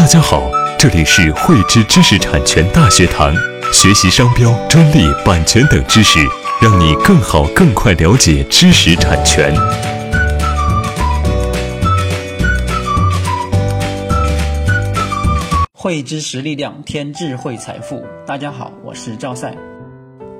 大家好，这里是汇知知识产权大学堂，学习商标、专利、版权等知识，让你更好、更快了解知识产权。汇知识力量，添智慧财富。大家好，我是赵赛。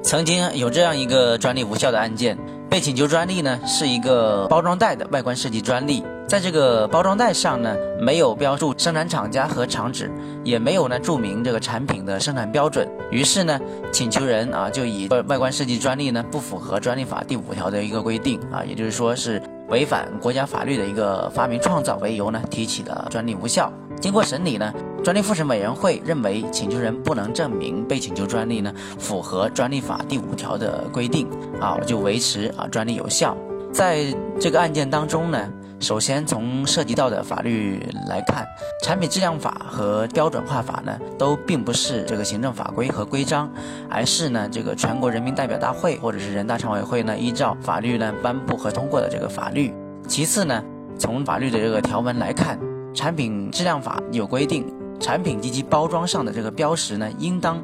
曾经有这样一个专利无效的案件，被请求专利呢是一个包装袋的外观设计专利，在这个包装袋上呢没有标注生产厂家和厂址，也没有呢注明这个产品的生产标准。于是呢，请求人啊就以外观设计专利呢不符合专利法第五条的一个规定啊，也就是说是违反国家法律的一个发明创造为由呢提起了专利无效。经过审理呢。专利复审委员会认为，请求人不能证明被请求专利呢符合专利法第五条的规定啊，就维持啊专利有效。在这个案件当中呢，首先从涉及到的法律来看，《产品质量法》和《标准化法》呢都并不是这个行政法规和规章，而是呢这个全国人民代表大会或者是人大常委会呢依照法律呢颁布和通过的这个法律。其次呢，从法律的这个条文来看，《产品质量法》有规定。产品及其包装上的这个标识呢，应当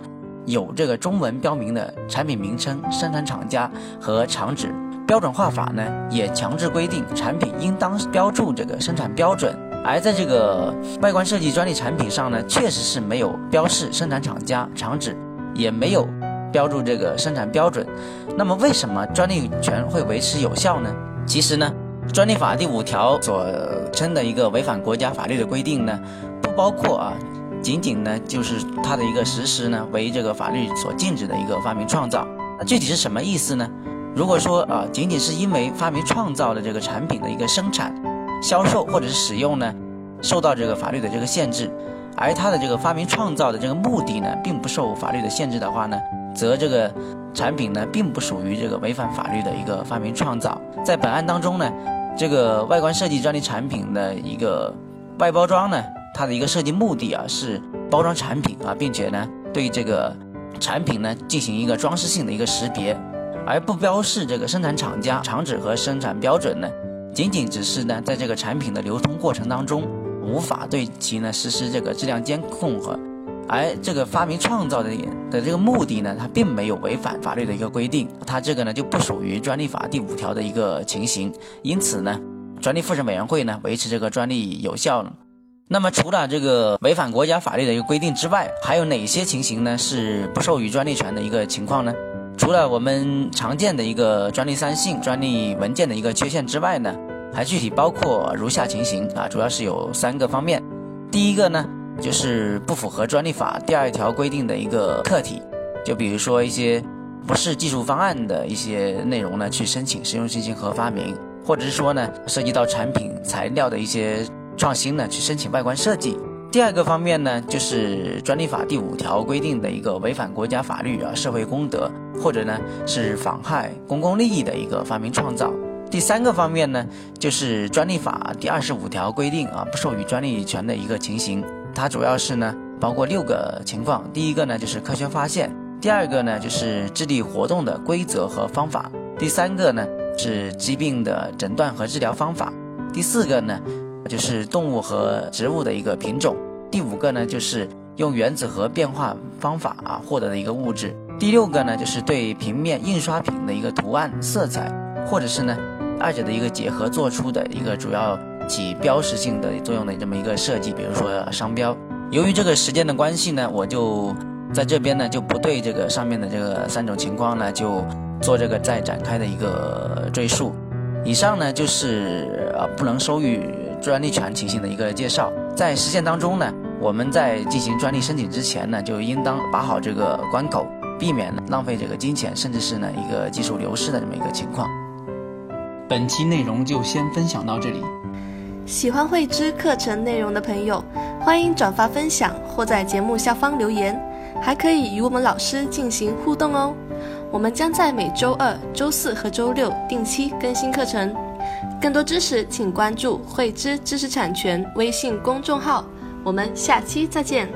有这个中文标明的产品名称、生产厂家和厂址。标准化法呢，也强制规定产品应当标注这个生产标准。而在这个外观设计专利产品上呢，确实是没有标示生产厂家、厂址，也没有标注这个生产标准。那么，为什么专利权会维持有效呢？其实呢，专利法第五条所称的一个违反国家法律的规定呢。不包括啊，仅仅呢就是它的一个实施呢为这个法律所禁止的一个发明创造，那具体是什么意思呢？如果说啊仅仅是因为发明创造的这个产品的一个生产、销售或者是使用呢受到这个法律的这个限制，而它的这个发明创造的这个目的呢并不受法律的限制的话呢，则这个产品呢并不属于这个违反法律的一个发明创造。在本案当中呢，这个外观设计专利产品的一个外包装呢。它的一个设计目的啊是包装产品啊，并且呢对这个产品呢进行一个装饰性的一个识别，而不标示这个生产厂家、厂址和生产标准呢，仅仅只是呢在这个产品的流通过程当中无法对其呢实施这个质量监控和，而这个发明创造的的这个目的呢，它并没有违反法律的一个规定，它这个呢就不属于专利法第五条的一个情形，因此呢，专利复审委员会呢维持这个专利有效。那么，除了这个违反国家法律的一个规定之外，还有哪些情形呢？是不授予专利权的一个情况呢？除了我们常见的一个专利三性、专利文件的一个缺陷之外呢，还具体包括如下情形啊，主要是有三个方面。第一个呢，就是不符合专利法第二条规定的一个客体，就比如说一些不是技术方案的一些内容呢，去申请实用新型和发明，或者是说呢，涉及到产品材料的一些。创新呢，去申请外观设计。第二个方面呢，就是专利法第五条规定的一个违反国家法律啊、社会公德，或者呢是妨害公共利益的一个发明创造。第三个方面呢，就是专利法第二十五条规定啊，不授予专利权的一个情形。它主要是呢，包括六个情况。第一个呢，就是科学发现；第二个呢，就是智力活动的规则和方法；第三个呢，是疾病的诊断和治疗方法；第四个呢。就是动物和植物的一个品种。第五个呢，就是用原子核变化方法啊获得的一个物质。第六个呢，就是对平面印刷品的一个图案、色彩，或者是呢二者的一个结合做出的一个主要起标识性的作用的这么一个设计，比如说商标。由于这个时间的关系呢，我就在这边呢就不对这个上面的这个三种情况呢就做这个再展开的一个赘述。以上呢就是啊不能收予。专利权情形的一个介绍，在实践当中呢，我们在进行专利申请之前呢，就应当把好这个关口，避免浪费这个金钱，甚至是呢一个技术流失的这么一个情况。本期内容就先分享到这里。喜欢慧知课程内容的朋友，欢迎转发分享或在节目下方留言，还可以与我们老师进行互动哦。我们将在每周二、周四和周六定期更新课程。更多知识，请关注“慧知知识产权”微信公众号。我们下期再见。